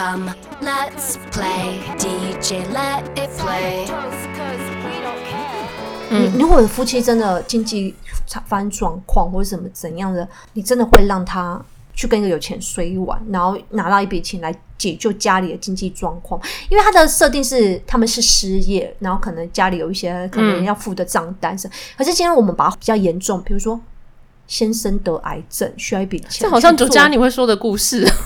Come, let's play DJ, let it play。你如果夫妻真的经济发生状况或者什么怎样的，你真的会让他去跟一个有钱睡一晚，然后拿到一笔钱来解救家里的经济状况？因为他的设定是他们是失业，然后可能家里有一些可能要付的账单是。可是今天我们把它比较严重，比如说先生得癌症需要一笔钱，这好像酒家你会说的故事。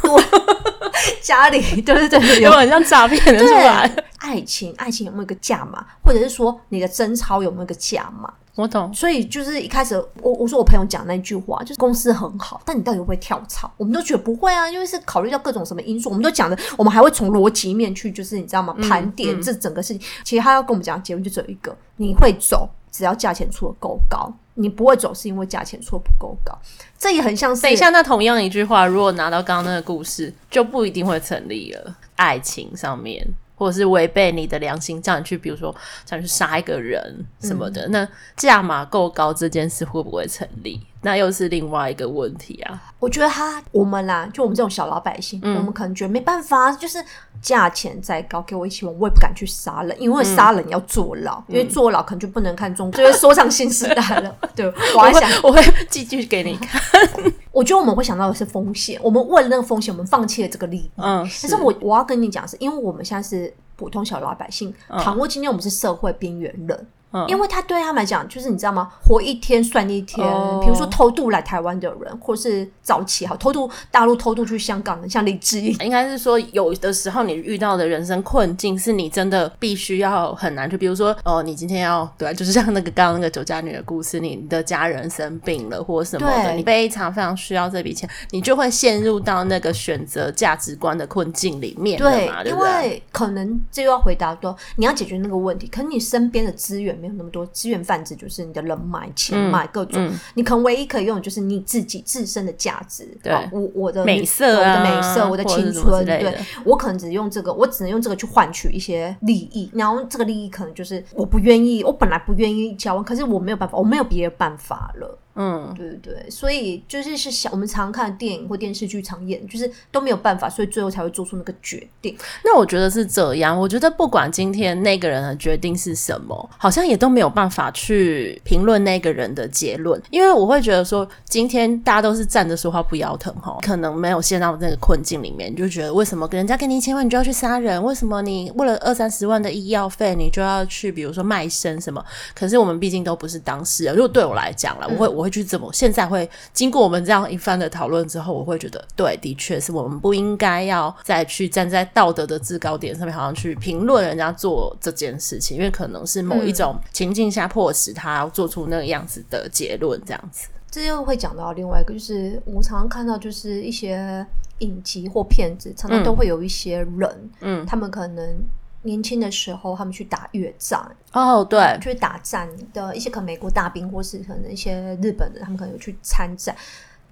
家里对对对，有很像诈骗的出来。爱情，爱情有没有一个价码？或者是说你的争吵有没有一个价码？我懂。所以就是一开始，我我说我朋友讲那句话，就是公司很好，但你到底会不会跳槽？我们都觉得不会啊，因为是考虑到各种什么因素。我们都讲的，我们还会从逻辑面去，就是你知道吗？盘点这整个事情。其实他要跟我们讲结论就只有一个：你会走，只要价钱出的够高；你不会走，是因为价钱出得不够高。这也很像是。等一下，那同样一句话，如果拿到刚刚那个故事，就不一定会成立了。爱情上面。或者是违背你的良心，叫你去，比如说想去杀一个人什么的，嗯、那价码够高，这件事会不会成立？那又是另外一个问题啊。我觉得他我们啦，就我们这种小老百姓，嗯、我们可能觉得没办法，就是价钱再高，给我一千万，我也不敢去杀人，因为杀人要坐牢，嗯、因为坐牢可能就不能看中国，就会说上新时代了。对，我还想我会继续给你看。我觉得我们会想到的是风险，我们为了那个风险，我们放弃了这个利益。嗯，是但是我我要跟你讲，是因为我们现在是普通小老百姓，倘若今天我们是社会边缘人。因为他对他们来讲，就是你知道吗？活一天算一天。Oh. 比如说偷渡来台湾的人，或是早起好偷渡大陆偷渡去香港的，像李志毅，应该是说有的时候你遇到的人生困境，是你真的必须要很难。就比如说哦，你今天要对，就是像那个刚刚那个酒家女的故事，你的家人生病了或什么的，你非常非常需要这笔钱，你就会陷入到那个选择价值观的困境里面。对，对对因为可能这又要回答说，你要解决那个问题，可能你身边的资源。没有那么多资源贩子，就是你的人脉、钱脉各种，你可能唯一可以用的就是你自己自身的价值。对，我我的美色、啊、我的美色，我的青春，对，我可能只用这个，我只能用这个去换取一些利益。然后这个利益可能就是我不愿意，我本来不愿意交往，可是我没有办法，我没有别的办法了。嗯，对对对，所以就是是想我们常看电影或电视剧常演，就是都没有办法，所以最后才会做出那个决定。那我觉得是这样，我觉得不管今天那个人的决定是什么，好像也都没有办法去评论那个人的结论，因为我会觉得说，今天大家都是站着说话不腰疼哈，可能没有陷到那个困境里面，就觉得为什么给人家给你一千万，你就要去杀人？为什么你为了二三十万的医药费，你就要去比如说卖身什么？可是我们毕竟都不是当事人，如果对我来讲了，我会我。会去怎么？现在会经过我们这样一番的讨论之后，我会觉得，对，的确是我们不应该要再去站在道德的制高点上面，好像去评论人家做这件事情，因为可能是某一种情境下迫使他做出那个样子的结论，这样子。这又会讲到另外一个，就是我常常看到，就是一些影集或片子，常常都会有一些人，嗯，他们可能。年轻的时候，他们去打越战哦，oh, 对，去打战的一些可能美国大兵，或是可能一些日本的，他们可能有去参战。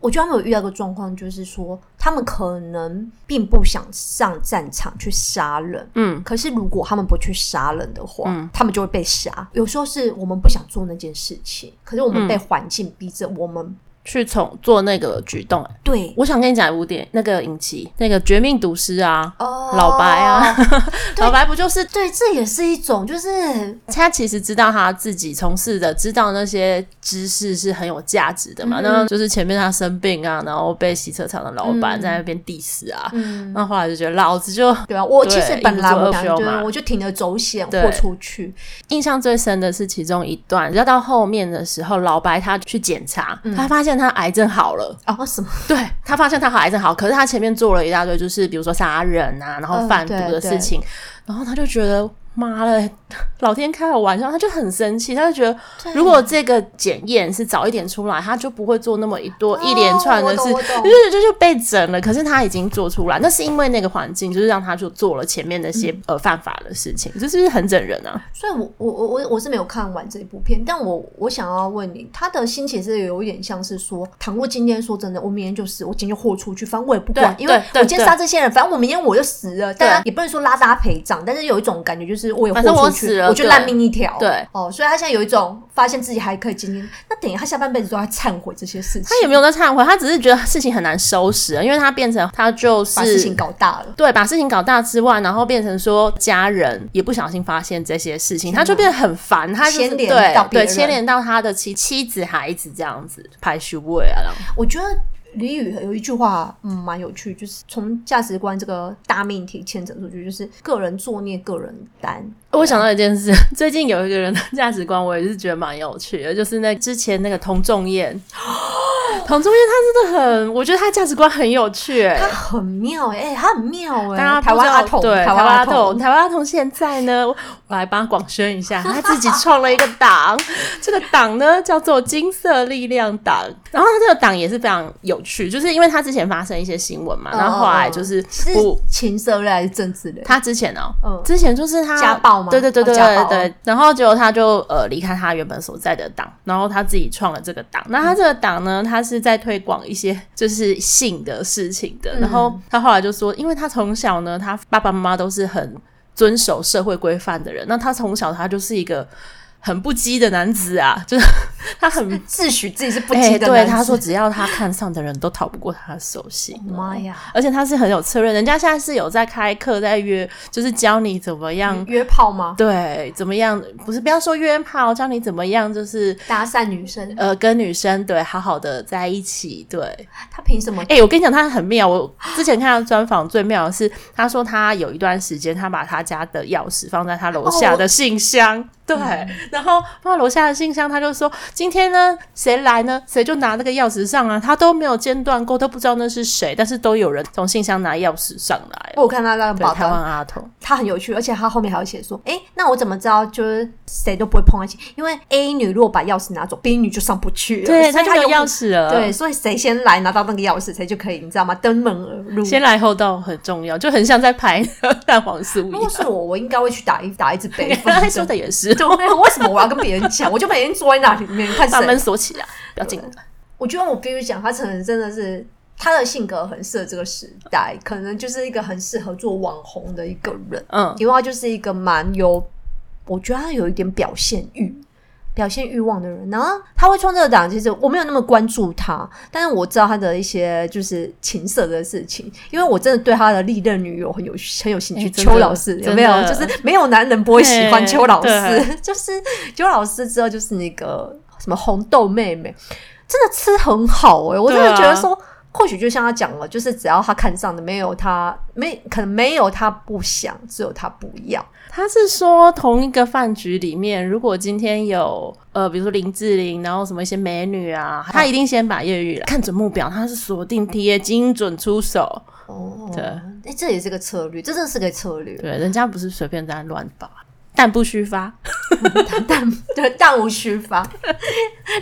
我觉得他们有遇到一个状况，就是说他们可能并不想上战场去杀人，嗯，可是如果他们不去杀人的话，嗯，他们就会被杀。有时候是我们不想做那件事情，可是我们被环境逼着我们。去从做那个举动，对，我想跟你讲一部电那个影集，那个《绝命毒师》啊，哦，老白啊，老白不就是对，这也是一种，就是他其实知道他自己从事的，知道那些知识是很有价值的嘛。那就是前面他生病啊，然后被洗车场的老板在那边 diss 啊，那后来就觉得老子就对啊，我其实本来我就我就铤而走险豁出去。印象最深的是其中一段，要到后面的时候，老白他去检查，他发现。他癌症好了哦？什么？对，他发现他好癌症好，可是他前面做了一大堆，就是比如说杀人啊，然后贩毒的事情，然后他就觉得。妈的，老天开了玩笑，他就很生气，他就觉得如果这个检验是早一点出来，他就不会做那么一多一连串的事，就是就是被整了。可是他已经做出来，那是因为那个环境就是让他就做了前面那些呃犯法的事情，这是不是很整人啊？所以我我我我我是没有看完这部片，但我我想要问你，他的心情是有一点像是说，倘若今天说真的，我明天就死，我今天就豁出去，反正我也不管，因为我今天杀这些人，反正我明天我就死了。当然也不能说拉大家陪葬，但是有一种感觉就是。就是我也反正我豁出去死了我就烂命一条。对哦，所以他现在有一种发现自己还可以经历，那等于他下半辈子都在忏悔这些事情。他也没有在忏悔，他只是觉得事情很难收拾，因为他变成他就是把事情搞大了。对，把事情搞大之外，然后变成说家人也不小心发现这些事情，他就变得很烦，他就是牵连到别人对牵连到他的妻妻子孩子这样子排序位啊。我觉得李宇有一句话，嗯，蛮有趣，就是从价值观这个大命题牵扯出去，就是个人作孽，个人担。我想到一件事，最近有一个人的价值观，我也是觉得蛮有趣的，就是那之前那个童仲彦。童仲彦他真的很，我觉得他价值观很有趣，欸，他很妙哎，欸，他很妙哎，大家台湾阿童，对，台湾阿童，台湾阿童现在呢，我来帮他广宣一下，他自己创了一个党，这个党呢叫做金色力量党，然后他这个党也是非常有趣，就是因为他之前发生一些新闻嘛，然后后来就是不情色类还是政治类，他之前哦，嗯，之前就是他家暴嘛，对对对对对对，然后结果他就呃离开他原本所在的党，然后他自己创了这个党，那他这个党呢，他是在推广一些就是性的事情的，然后他后来就说，因为他从小呢，他爸爸妈妈都是很遵守社会规范的人，那他从小他就是一个。很不羁的男子啊，就是 他很自诩自己是不羁的男子。欸、对，他说只要他看上的人都逃不过他的手心。妈呀！而且他是很有策略，人家现在是有在开课，在约，就是教你怎么样约炮吗？对，怎么样？不是，不要说约炮，教你怎么样，就是搭讪女生。呃，跟女生对好好的在一起。对，他凭什么？哎、欸，我跟你讲，他很妙。我之前看他专访，最妙的是，他说他有一段时间，他把他家的钥匙放在他楼下的信箱。哦 对，嗯、然后放到楼下的信箱，他就说：“今天呢，谁来呢？谁就拿那个钥匙上啊。”他都没有间断过，都不知道那是谁，但是都有人从信箱拿钥匙上来。我看他那个报道，台湾阿童，他很有趣，而且他后面还有写说：“哎，那我怎么知道就是谁都不会碰在一起？因为 A 女如果把钥匙拿走，B 女就上不去了。对，他就有钥匙了。对，所以谁先来拿到那个钥匙，谁就可以，你知道吗？登门而入，先来后到很重要，就很像在拍 蛋黄酥一样。如果是我，我应该会去打一打一支 杯。他说的也是，对，为什么？我要跟别人讲，我就每天坐在那里面看，把门锁起来，不要进来。我觉得我必须讲，他可能真的是他的性格很适合这个时代，可能就是一个很适合做网红的一个人。嗯，因为他就是一个蛮有，我觉得他有一点表现欲。表现欲望的人，然后他会创这个党，其实我没有那么关注他，但是我知道他的一些就是情色的事情，因为我真的对他的历任女友很有很有兴趣。邱、欸、老师有没有？就是没有男人不会喜欢邱老师，欸、就 是邱老师之后就是那个什么红豆妹妹，真的吃很好哎、欸，我真的觉得说。或许就像他讲了，就是只要他看上的，没有他没可能没有他不想，只有他不要。他是说同一个饭局里面，如果今天有呃，比如说林志玲，然后什么一些美女啊，他一定先把叶玉兰看准目标，他是锁定贴，精准出手。哦，对，哎、欸，这也是个策略，这真的是个策略。对，人家不是随便在乱发，弹不虚发，弹对弹无虚发，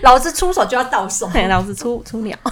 老子出手就要到手，老子出出鸟。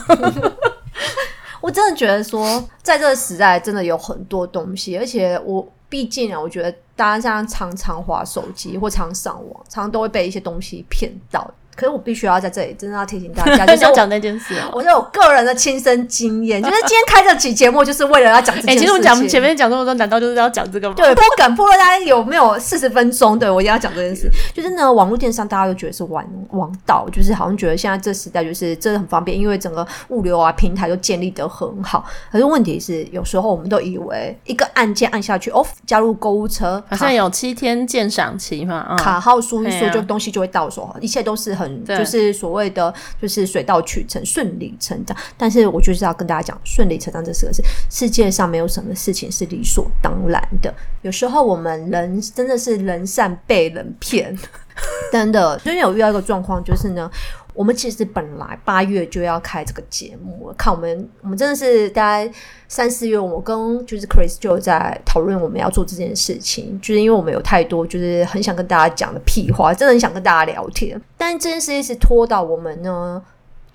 我真的觉得说，在这个时代，真的有很多东西，而且我毕竟啊，我觉得大家像常常划手机或常上网，常常都会被一些东西骗到。可是我必须要在这里真的要提醒大家，就是要讲那件事啊。我有个人的亲身经验，就是今天开这期节目，就是为了要讲这件事情。欸、其实我讲前面讲这么多，难道就是要讲这个吗？对，不敢不知道大家有没有四十分钟？对，我一定要讲这件事。就是呢，网络电商大家都觉得是王王道，就是好像觉得现在这时代就是真的很方便，因为整个物流啊平台都建立得很好。可是问题是，有时候我们都以为一个按键按下去，哦，加入购物车，好像有七天鉴赏期嘛，嗯、卡号输一输就东西就会到手，一切都是很就是。所谓的就是水到渠成、顺理成章，但是我就是要跟大家讲，顺理成章这四个字，世界上没有什么事情是理所当然的。有时候我们人真的是人善被人骗，真的。最近有遇到一个状况，就是呢。我们其实本来八月就要开这个节目，看我们，我们真的是大概三四月，我跟就是 Chris 就在讨论我们要做这件事情，就是因为我们有太多就是很想跟大家讲的屁话，真的很想跟大家聊天，但这件事情是拖到我们呢。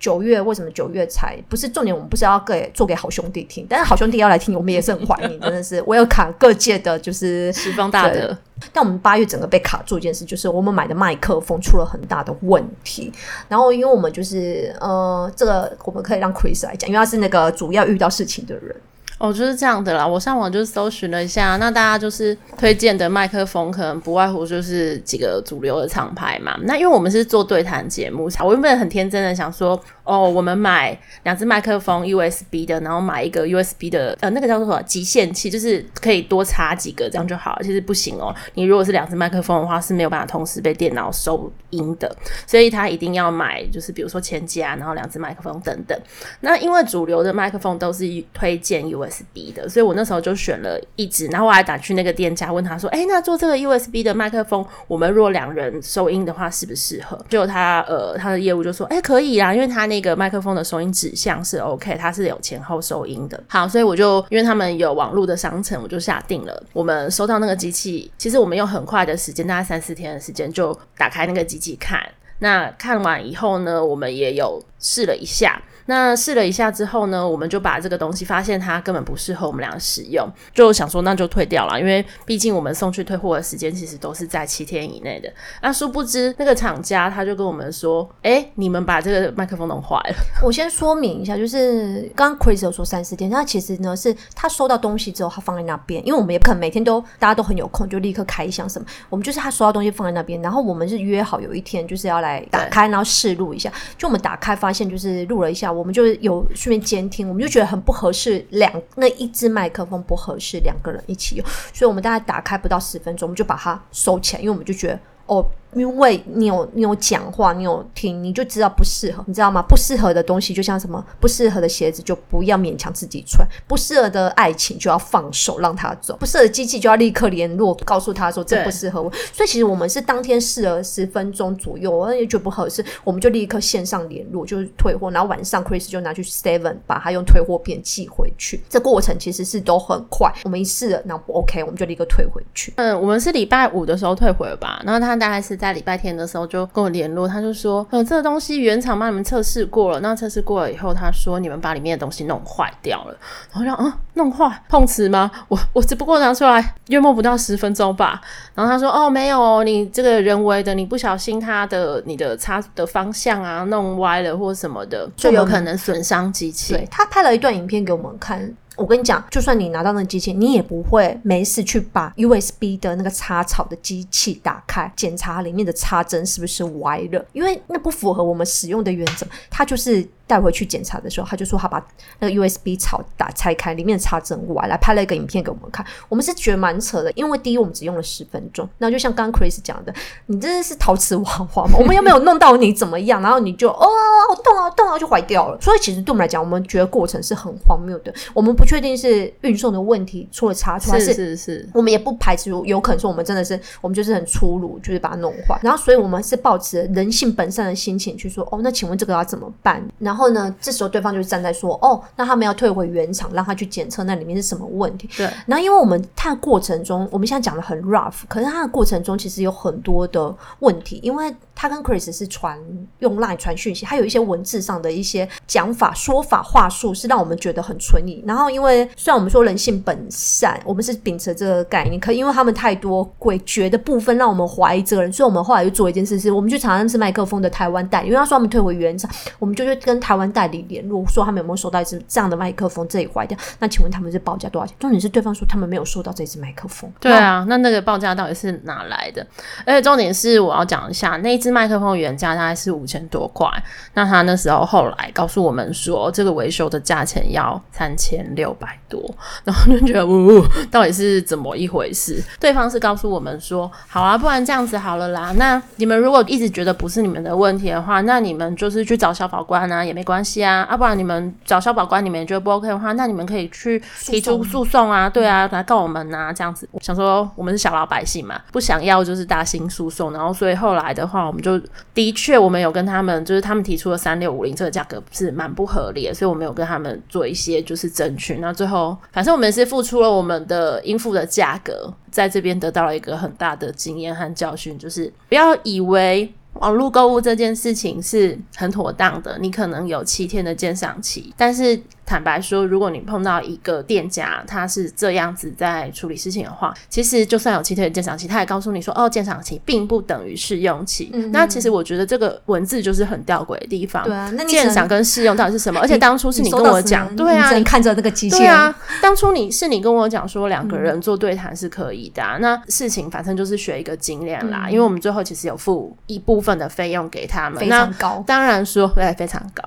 九月为什么九月才不是重点？我们不是要给做给好兄弟听，但是好兄弟要来听，我们也是很怀念，真的是我有卡各界的，就是十方大的。但我们八月整个被卡住一件事，就是我们买的麦克风出了很大的问题。然后因为我们就是呃，这个我们可以让 Chris 来讲，因为他是那个主要遇到事情的人。哦，就是这样的啦。我上网就搜寻了一下，那大家就是推荐的麦克风，可能不外乎就是几个主流的厂牌嘛。那因为我们是做对谈节目，我原本很天真的想说，哦，我们买两只麦克风 USB 的，然后买一个 USB 的，呃，那个叫做什么集线器，就是可以多插几个，这样就好。其实不行哦，你如果是两只麦克风的话，是没有办法同时被电脑收音的，所以他一定要买，就是比如说前机啊，然后两只麦克风等等。那因为主流的麦克风都是推荐 USB 的，所以我那时候就选了一支，然后我还打去那个店家问他说：“哎，那做这个 USB 的麦克风，我们若两人收音的话，适不适合？”就他呃，他的业务就说：“哎，可以啦，因为他那个麦克风的收音指向是 OK，它是有前后收音的。”好，所以我就因为他们有网络的商城，我就下定了。我们收到那个机器，其实我们用很快的时间，大概三四天的时间就打开那个机器看。那看完以后呢，我们也有试了一下。那试了一下之后呢，我们就把这个东西发现它根本不适合我们俩使用，就想说那就退掉了，因为毕竟我们送去退货的时间其实都是在七天以内的。那殊不知那个厂家他就跟我们说：“哎、欸，你们把这个麦克风弄坏了。”我先说明一下，就是刚刚 Chris 有说三四天，那其实呢是他收到东西之后他放在那边，因为我们也不可能每天都大家都很有空就立刻开箱什么，我们就是他收到东西放在那边，然后我们是约好有一天就是要来打开，然后试录一下。就我们打开发现就是录了一下，我们就有。顺便监听，我们就觉得很不合适，两那一支麦克风不合适两个人一起用，所以我们大概打开不到十分钟，我们就把它收起来，因为我们就觉得哦。因为你有你有讲话，你有听，你就知道不适合，你知道吗？不适合的东西就像什么？不适合的鞋子就不要勉强自己穿，不适合的爱情就要放手让他走，不适合的机器就要立刻联络，告诉他说这不适合我。所以其实我们是当天试了十分钟左右，我也觉得不合适，我们就立刻线上联络，就是退货。然后晚上 Chris 就拿去 Seven 把他用退货片寄回去。这过程其实是都很快，我们一试了，然后不 OK，我们就立刻退回去。嗯，我们是礼拜五的时候退回了吧？然后他大概是在礼拜天的时候就跟我联络，他就说：“嗯，这个东西原厂帮你们测试过了，那测试过了以后，他说你们把里面的东西弄坏掉了。”然后让啊，弄坏碰瓷吗？我我只不过拿出来约莫不到十分钟吧。然后他说：“哦，没有，你这个人为的，你不小心它的你的插的方向啊弄歪了或什么的，就有可能损伤机器。”对，他拍了一段影片给我们看。我跟你讲，就算你拿到那个机器，你也不会没事去把 USB 的那个插槽的机器打开，检查里面的插针是不是歪了，因为那不符合我们使用的原则。它就是。带回去检查的时候，他就说他把那个 USB 槽打拆开，里面的插针歪，来拍了一个影片给我们看。我们是觉得蛮扯的，因为第一我们只用了十分钟，那就像刚刚 Chris 讲的，你真的是陶瓷娃娃吗？我们又没有弄到你怎么样，然后你就哦，好痛啊，痛啊，就坏掉了。所以其实对我们来讲，我们觉得过程是很荒谬的。我们不确定是运送的问题出了差错，还是是是，我们也不排除有可能说我们真的是我们就是很粗鲁，就是把它弄坏。然后所以我们是抱持人性本善的心情去说，哦，那请问这个要怎么办？然后呢，这时候。对方就是站在说，哦，那他们要退回原厂，让他去检测那里面是什么问题。对。然后，因为我们看过程中，我们现在讲的很 rough，可是他的过程中其实有很多的问题，因为他跟 Chris 是传用 Line 传讯息，他有一些文字上的一些讲法、说法、话术，是让我们觉得很存疑。然后，因为虽然我们说人性本善，我们是秉持这个概念，可因为他们太多诡谲的部分，让我们怀疑这个人，所以我们后来就做一件事，是我们去查那支麦克风的台湾代理，因为他说他们退回原厂，我们就去跟台湾代理联。络说他们有没有收到一支这样的麦克风，这里坏掉，那请问他们是报价多少钱？重点是对方说他们没有收到这支麦克风。对啊，那那个报价到底是哪来的？而且重点是我要讲一下，那一支麦克风原价大概是五千多块，那他那时候后来告诉我们说，这个维修的价钱要三千六百多，然后就觉得呜呜，到底是怎么一回事？对方是告诉我们说，好啊，不然这样子好了啦，那你们如果一直觉得不是你们的问题的话，那你们就是去找消保官啊，也没关系啊，啊，不然你们。找消保官，你们也觉得不 OK 的话，那你们可以去提出诉讼啊，对啊，来告我们啊，这样子。想说我们是小老百姓嘛，不想要就是大型诉讼，然后所以后来的话，我们就的确我们有跟他们，就是他们提出了三六五零这个价格是蛮不合理的，所以我们有跟他们做一些就是争取。那最后反正我们是付出了我们的应付的价格，在这边得到了一个很大的经验和教训，就是不要以为。网络购物这件事情是很妥当的，你可能有七天的鉴赏期，但是坦白说，如果你碰到一个店家，他是这样子在处理事情的话，其实就算有七天的鉴赏期，他也告诉你说，哦，鉴赏期并不等于试用期。嗯、那其实我觉得这个文字就是很吊诡的地方。对啊，那鉴赏跟试用到底是什么？而且当初是你跟我讲，对啊，你看着那个机器，对啊，当初你是你跟我讲说两个人做对谈是可以的、啊嗯，那事情反正就是学一个经验啦、嗯。因为我们最后其实有付一部分的费用给他们，非常高。当然说对，非常高，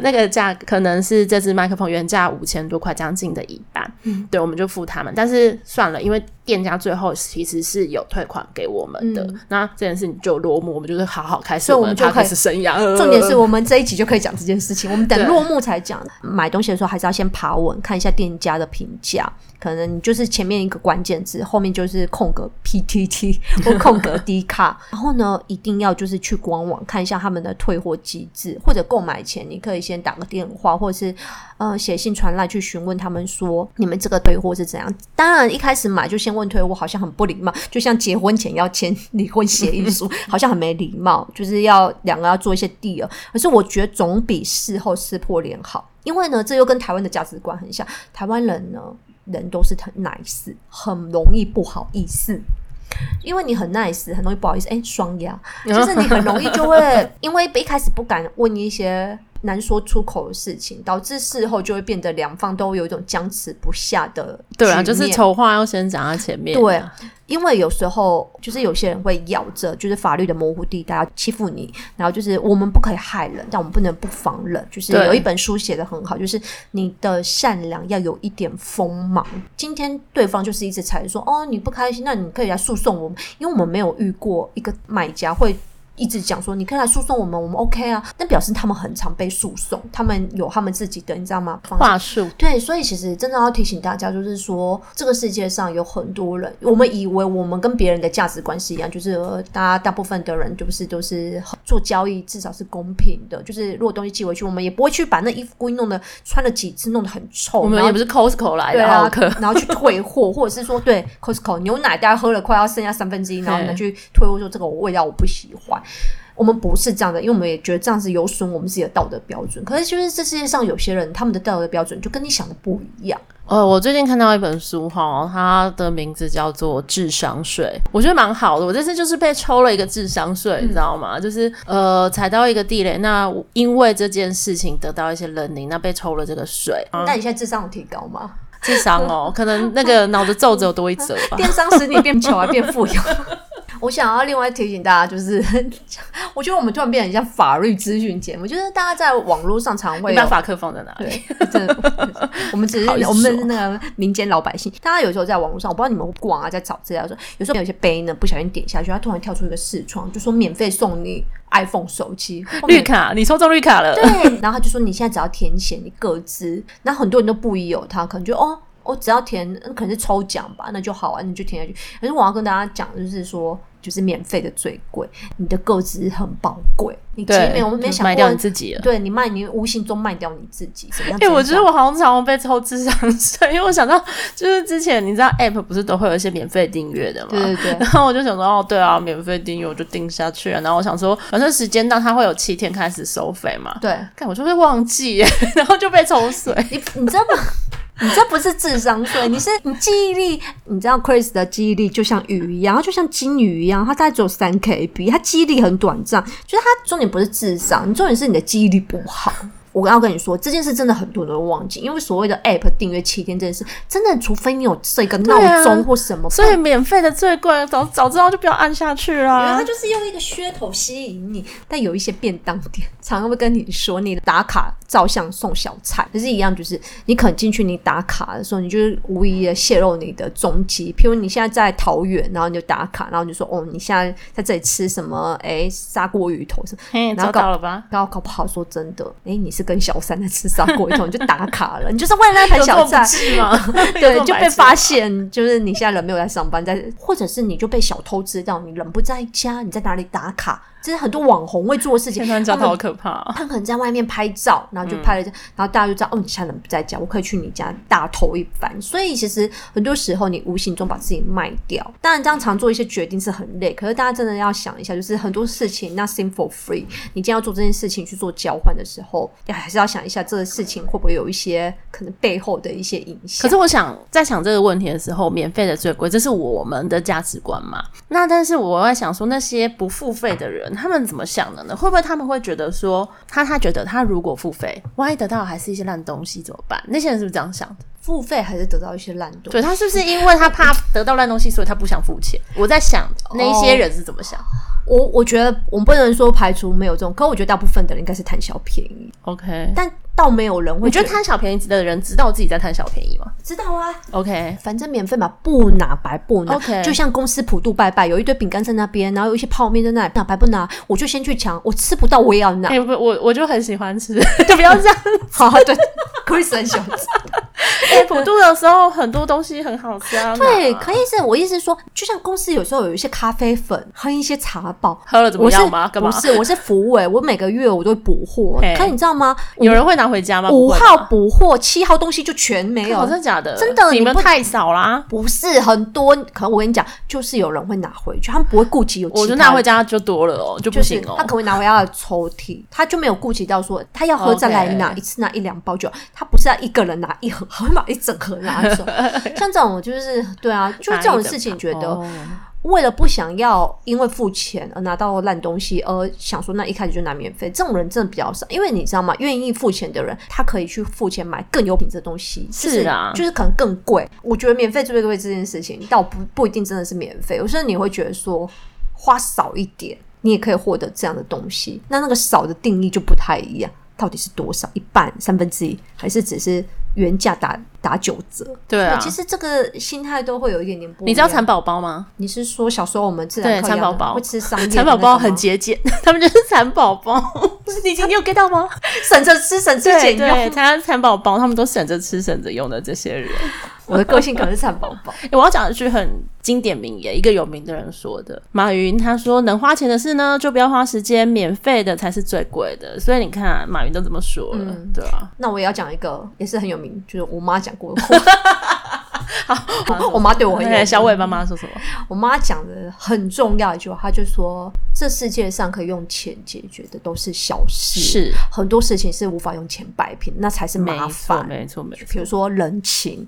那个价可能是这支麦克风原价五千多块，将近的一半。嗯，对，我们就付他们，但是算了，因为。店家最后其实是有退款给我们的，嗯、那这件事情就落幕，我们就是好好开始我们就开始生涯。重点是我们这一集就可以讲这件事情，我们等落幕才讲。买东西的时候还是要先爬稳，看一下店家的评价，可能你就是前面一个关键字，后面就是空格 PTT 或空格 D 卡，然后呢，一定要就是去官网看一下他们的退货机制，或者购买前你可以先打个电话，或者是呃写信传来去询问他们说你们这个退货是怎样。当然一开始买就先。问退货好像很不礼貌，就像结婚前要签离婚协议书，好像很没礼貌。就是要两个要做一些 deal，可是我觉得总比事后撕破脸好，因为呢，这又跟台湾的价值观很像。台湾人呢，人都是很 nice，很容易不好意思，因为你很 nice，很容易不好意思。哎，双压，就是你很容易就会因为一开始不敢问一些。难说出口的事情，导致事后就会变得两方都有一种僵持不下的。对啊，就是丑话要先讲在前面。对，因为有时候就是有些人会咬着，就是法律的模糊地带要欺负你，然后就是我们不可以害人，但我们不能不防人。就是有一本书写的很好，就是你的善良要有一点锋芒。今天对方就是一直踩着说哦，你不开心，那你可以来诉讼我们，因为我们没有遇过一个买家会。一直讲说，你可以来诉讼我们，我们 OK 啊。但表示他们很常被诉讼，他们有他们自己的，你知道吗？话术。对，所以其实真的要提醒大家，就是说，这个世界上有很多人，我们以为我们跟别人的价值观是一样，就是大家大部分的人就是都是做交易，至少是公平的。就是如果东西寄回去，我们也不会去把那衣服故意弄得穿了几次弄得很臭。我们也不是 Costco 来的，对啊，然后去退货，或者是说，对 Costco 牛奶大家喝了快要剩下三分之一，然后拿去退货说这个我味道我不喜欢。我们不是这样的，因为我们也觉得这样子有损我们自己的道德标准。可是，就是这世界上有些人，他们的道德标准就跟你想的不一样。呃，我最近看到一本书哈，它的名字叫做《智商税》，我觉得蛮好的。我这次就是被抽了一个智商税，你知道吗？就是呃，踩到一个地雷，那因为这件事情得到一些 learning，那被抽了这个税。那你现在智商有提高吗？智商哦，可能那个 脑子皱褶多一折吧。电商使你变穷还变富有。我想要另外提醒大家，就是 我觉得我们突然变成一下法律咨询节目，就是大家在网络上常会把法克放在哪里？对，真的，我们只是我们的那个民间老百姓。大家有时候在网络上，我不知道你们逛啊，在找资料说，有时候有些杯呢不小心点下去，它突然跳出一个视窗，就说免费送你 iPhone 手机 绿卡，你抽中绿卡了。对，然后他就说你现在只要填写你个资，那很多人都不疑有他，可能就哦。我只要填，那可能是抽奖吧，那就好啊，你就填下去。可是我要跟大家讲，就是说，就是免费的最贵，你的个资很宝贵。你前面我们没想过卖掉你自己了，对你卖，你无形中卖掉你自己，怎么样？哎、欸，我觉得我好像常常被抽智商税，因为我想到就是之前你知道 App 不是都会有一些免费订阅的嘛，对对对。然后我就想说，哦，对啊，免费订阅我就订下去了。然后我想说，反正时间到，它会有七天开始收费嘛。对，看我就会忘记，然后就被抽水。你你知道吗？你这不是智商税，你是你记忆力。你知道 Chris 的记忆力就像鱼一样，它就像金鱼一样，它大概只有三 KB，它记忆力很短暂。就是它重点不是智商，重点是你的记忆力不好。我刚要跟你说这件事，真的很多人都忘记，因为所谓的 App 订阅七天这件事，真的除非你有设一个闹钟或什么，所以免费的最贵，早早知道就不要按下去啦。因为它就是用一个噱头吸引你，但有一些便当店常常会跟你说，你打卡照相送小菜，可是一样，就是你可能进去你打卡的时候，你就是无意的泄露你的踪迹，譬如你现在在桃园，然后你就打卡，然后你就说哦，你现在在这里吃什么？哎，砂锅鱼头什么？嘿，找到了吧？然后搞不好说真的，哎，你是。跟小三在吃砂锅鱼头，你就打卡了，你就是为了那盘小菜吗？对，就被发现，就是你现在人没有在上班，在或者是你就被小偷知道你人不在家，你在哪里打卡。这是很多网红会做的事情。天哪，好可怕、啊！他可能在外面拍照，然后就拍了，嗯、然后大家就知道哦，你现在人不在家，我可以去你家大头一番。所以其实很多时候你无形中把自己卖掉。当然，这样常做一些决定是很累，可是大家真的要想一下，就是很多事情 nothing for free。你今天要做这件事情去做交换的时候，还是要想一下这个事情会不会有一些可能背后的一些影响。可是我想在想这个问题的时候，免费的最贵，这是我们的价值观嘛？那但是我在想说，那些不付费的人，他们怎么想的呢？会不会他们会觉得说，他他觉得他如果付费，万一得到还是一些烂东西怎么办？那些人是不是这样想的？付费还是得到一些烂东西？对，他是不是因为他怕得到烂东西，所以他不想付钱？我在想那一些人是怎么想。Oh. 我我觉得我们不能说排除没有这种，可我觉得大部分的人应该是贪小便宜。OK，但倒没有人会。你觉得贪小便宜的人知道自己在贪小便宜吗？知道啊。OK，反正免费嘛，不拿白不拿。OK，就像公司普渡拜拜，有一堆饼干在那边，然后有一些泡面在那里，拿白不拿，我就先去抢，我吃不到我也要拿。哎、我我就很喜欢吃，就不要这样。好，对，Chris 很喜欢吃。普渡的时候很多东西很好吃啊。对，可以是，我意思是说，就像公司有时候有一些咖啡粉，喝一些茶包，喝了怎么样吗？干嘛？不是，我是服务哎，我每个月我都会补货。可你知道吗？有人会拿回家吗？五号补货，七号东西就全没有。真的假的？真的，你们太少啦。不是很多，可能我跟你讲，就是有人会拿回去，他们不会顾及有。我就拿回家就多了哦，就不行哦。他可能会拿回家的抽屉，他就没有顾及到说他要喝再来拿一次拿一两包酒，他不是要一个人拿一盒，还会把一整盒拿走。像这种就是对啊，就是这种事情，觉得为了不想要因为付钱而拿到烂东西，而想说那一开始就拿免费，这种人真的比较少。因为你知道吗？愿意付钱的人，他可以去付钱买更有品质的东西，是啊，就是可能更贵。我觉得免费最贵这件事情，倒不不一定真的是免费。有时候你会觉得说花少一点，你也可以获得这样的东西。那那个少的定义就不太一样，到底是多少？一半、三分之一，还是只是？原价打打九折，对啊，其实这个心态都会有一点点不一样。你知道蚕宝宝吗？你是说小时候我们自然蚕宝宝会吃桑叶？蚕宝宝很节俭，他们就是蚕宝宝。你你有 get 到吗？省着吃，省着俭用。对，蚕蚕宝宝，他们都省着吃，省着用的这些人。我的个性可能是蚕宝宝。我要讲一句很经典名言，一个有名的人说的。马云他说：“能花钱的事呢，就不要花时间，免费的才是最贵的。”所以你看，马云都这么说了，嗯、对吧、啊？那我也要讲一个，也是很有名，就是我妈讲过的话。好，我妈对我很。小伟妈妈说什么？我妈讲的很重要一句话，她就说：“这世界上可以用钱解决的都是小事，是很多事情是无法用钱摆平，那才是麻烦。没错，没错。比如说人情。”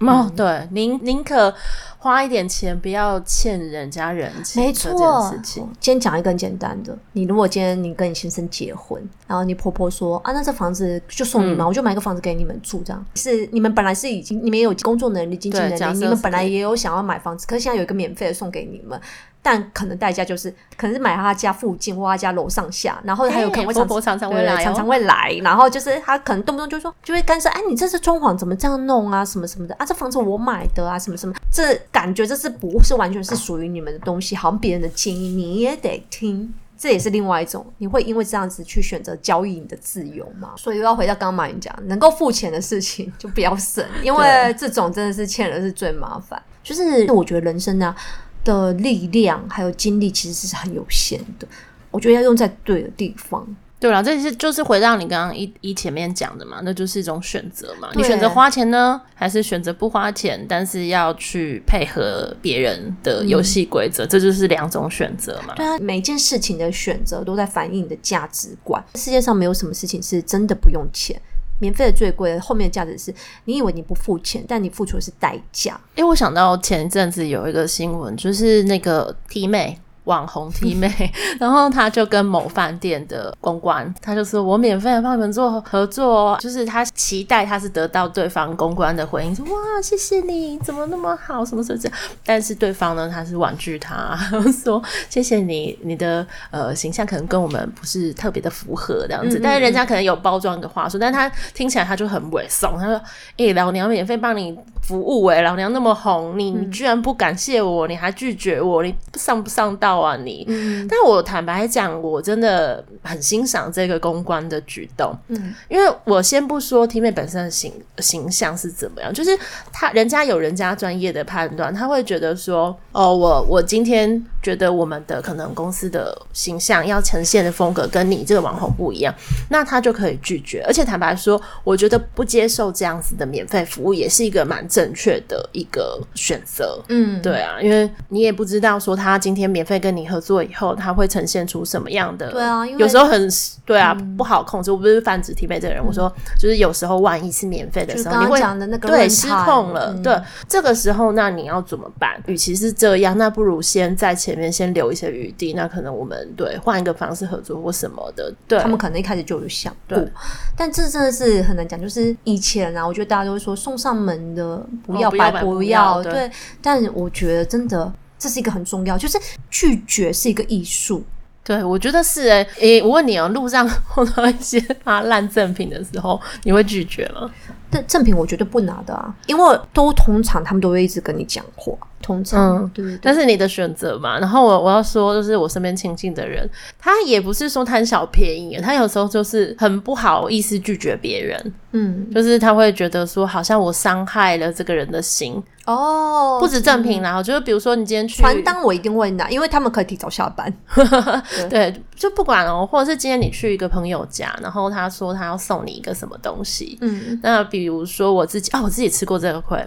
哦，嗯、对，宁宁可花一点钱，不要欠人家人情。没错，今天讲一个很简单的，你如果今天你跟你先生结婚，然后你婆婆说啊，那这房子就送你嘛，嗯、我就买个房子给你们住，这样。是你们本来是已经你们有工作能力、经济能力，你们本来也有想要买房子，可是现在有一个免费的送给你们。但可能代价就是，可能是买他家附近或他家楼上下，然后还有可能会常婆婆常常会来，常常会来，然后就是他可能动不动就说，就会干涉，哎，你这次装潢怎么这样弄啊，什么什么的啊，这房子我买的啊，什么什么，这感觉这是不是完全是属于你们的东西？好像别人的建议你也得听，这也是另外一种，你会因为这样子去选择交易你的自由吗？所以又要回到刚刚马云讲，能够付钱的事情就不要省，因为这种真的是欠人是最麻烦。就是我觉得人生呢、啊。的力量还有精力其实是很有限的，我觉得要用在对的地方。对了，这是就是回到你刚刚一一前面讲的嘛，那就是一种选择嘛。你选择花钱呢，还是选择不花钱，但是要去配合别人的游戏规则，嗯、这就是两种选择嘛。对啊，每件事情的选择都在反映你的价值观。世界上没有什么事情是真的不用钱。免费的最贵，后面的价值是你以为你不付钱，但你付出的是代价。因为我想到前一阵子有一个新闻，就是那个 T 妹。网红 T 妹，然后她就跟某饭店的公关，她就说：“我免费的帮你们做合作，就是她期待她是得到对方公关的回应，说哇，谢谢你，怎么那么好，什么什么这样。但是对方呢，他是婉拒他，说谢谢你，你的呃形象可能跟我们不是特别的符合这样子。嗯嗯嗯，但是人家可能有包装的话术，但是他听起来他就很猥琐。他说：哎、欸，老娘免费帮你服务、欸，哎，老娘那么红，你居然不感谢我，你还拒绝我，你上不上道？”你。嗯，但我坦白讲，我真的很欣赏这个公关的举动。嗯，因为我先不说 T 妹本身的形形象是怎么样，就是他人家有人家专业的判断，他会觉得说，哦，我我今天觉得我们的可能公司的形象要呈现的风格跟你这个网红不一样，那他就可以拒绝。而且坦白说，我觉得不接受这样子的免费服务也是一个蛮正确的一个选择。嗯，对啊，因为你也不知道说他今天免费跟你合作以后，他会呈现出什么样的。对啊，因为有时候很对啊，嗯、不好控制。我不是泛指 T 妹这个人，嗯、我说就是有时候万一是免费的时候，刚刚讲的那个你会对失控了。嗯、对，这个时候那你要怎么办？与其是这样，那不如先在前面先留一些余地。那可能我们对换一个方式合作或什么的。对，他们可能一开始就有想过，对但这真的是很难讲。就是以前啊，我觉得大家都会说送上门的不要白不要，对。但我觉得真的这是一个很重要，就是拒绝是一个艺术。对，我觉得是诶、诶、我问你哦，路上碰到一些发烂赠品的时候，你会拒绝吗？但赠品我绝对不拿的啊，因为都通常他们都会一直跟你讲话，通常，嗯，对。但是你的选择嘛，然后我我要说，就是我身边亲近的人，他也不是说贪小便宜，他有时候就是很不好意思拒绝别人，嗯，就是他会觉得说，好像我伤害了这个人的心哦，不止赠品，然后就是比如说你今天去传单，我一定会拿，因为他们可以提早下班，对，对，就不管哦，或者是今天你去一个朋友家，然后他说他要送你一个什么东西，嗯，那比。比如说我自己啊，我自己吃过这个亏。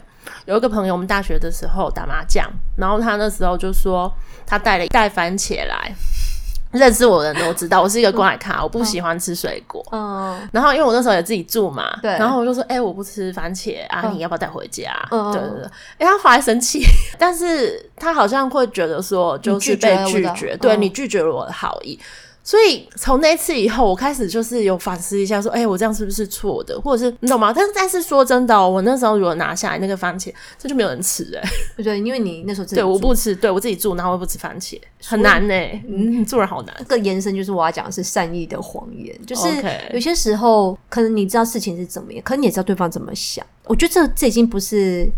有一个朋友，我们大学的时候打麻将，然后他那时候就说他带了一袋番茄来。认识我的人都知道，我是一个怪咖，我不喜欢吃水果。嗯，然后因为我那时候也自己住嘛，对，然后我就说，哎，我不吃番茄啊，你要不要带回家？嗯，对对对。哎，他后来生气，但是他好像会觉得说，就是被拒绝，对，你拒绝了我的好意。所以从那次以后，我开始就是有反思一下，说：“哎、欸，我这样是不是错的？或者是你懂吗？”但是但是说真的、喔，我那时候如果拿下来那个番茄，这就没有人吃哎、欸。对，因为你那时候自己对我不吃，对我自己住，然后我不吃番茄，很难呢、欸。嗯，你做人好难。这个延伸就是我要讲的是善意的谎言，就是有些时候可能你知道事情是怎么样，可能你也知道对方怎么想。我觉得这这已经不是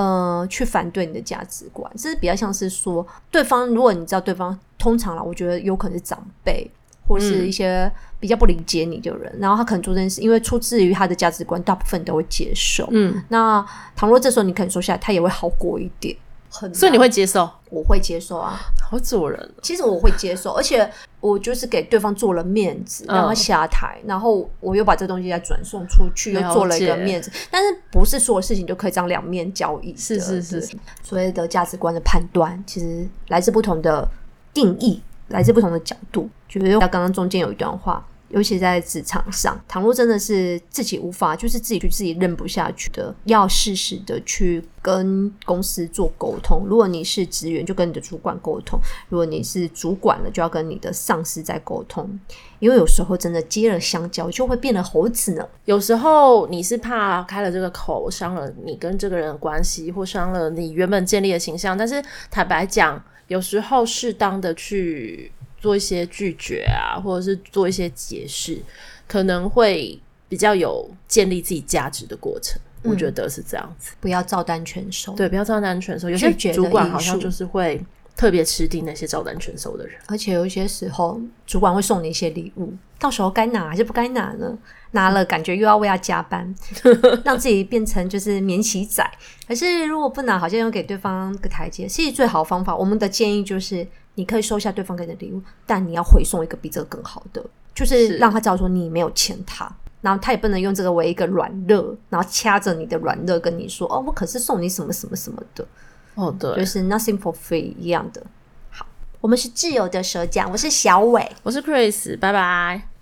呃去反对你的价值观，这是比较像是说对方，如果你知道对方。通常啦，我觉得有可能是长辈或是一些比较不理解你的人，嗯、然后他可能做这件事，因为出自于他的价值观，大部分都会接受。嗯，那倘若这时候你肯收下来，他也会好过一点。很，所以你会接受？我会接受啊，好做人。其实我会接受，而且我就是给对方做了面子，让他下台，嗯、然后我又把这东西再转送出去，又做了一个面子。但是不是所有事情就可以这样两面交易？是是是，是，所谓的价值观的判断，其实来自不同的。定义来自不同的角度，觉得刚刚中间有一段话，尤其在职场上，倘若真的是自己无法，就是自己去自己认不下去的，要适时的去跟公司做沟通。如果你是职员，就跟你的主管沟通；如果你是主管了，就要跟你的上司再沟通。因为有时候真的接了香蕉，就会变了猴子呢。有时候你是怕开了这个口，伤了你跟这个人的关系，或伤了你原本建立的形象。但是坦白讲，有时候适当的去做一些拒绝啊，或者是做一些解释，可能会比较有建立自己价值的过程。嗯、我觉得是这样子，不要照单全收。对，不要照单全收。有些主管好像就是会特别吃定那些照单全收的人，而且有一些时候，主管会送你一些礼物，到时候该拿还是不该拿呢？拿了感觉又要为他加班，让自己变成就是免洗仔。可是如果不拿，好像又给对方个台阶。其实最好的方法，我们的建议就是，你可以收下对方给的礼物，但你要回送一个比这个更好的，就是让他知道说你没有欠他，然后他也不能用这个为一个软肋，然后掐着你的软肋跟你说哦，我可是送你什么什么什么的。哦，对，就是 nothing for free 一样的。好，我们是自由的舌讲，我是小伟，我是 Chris，拜拜。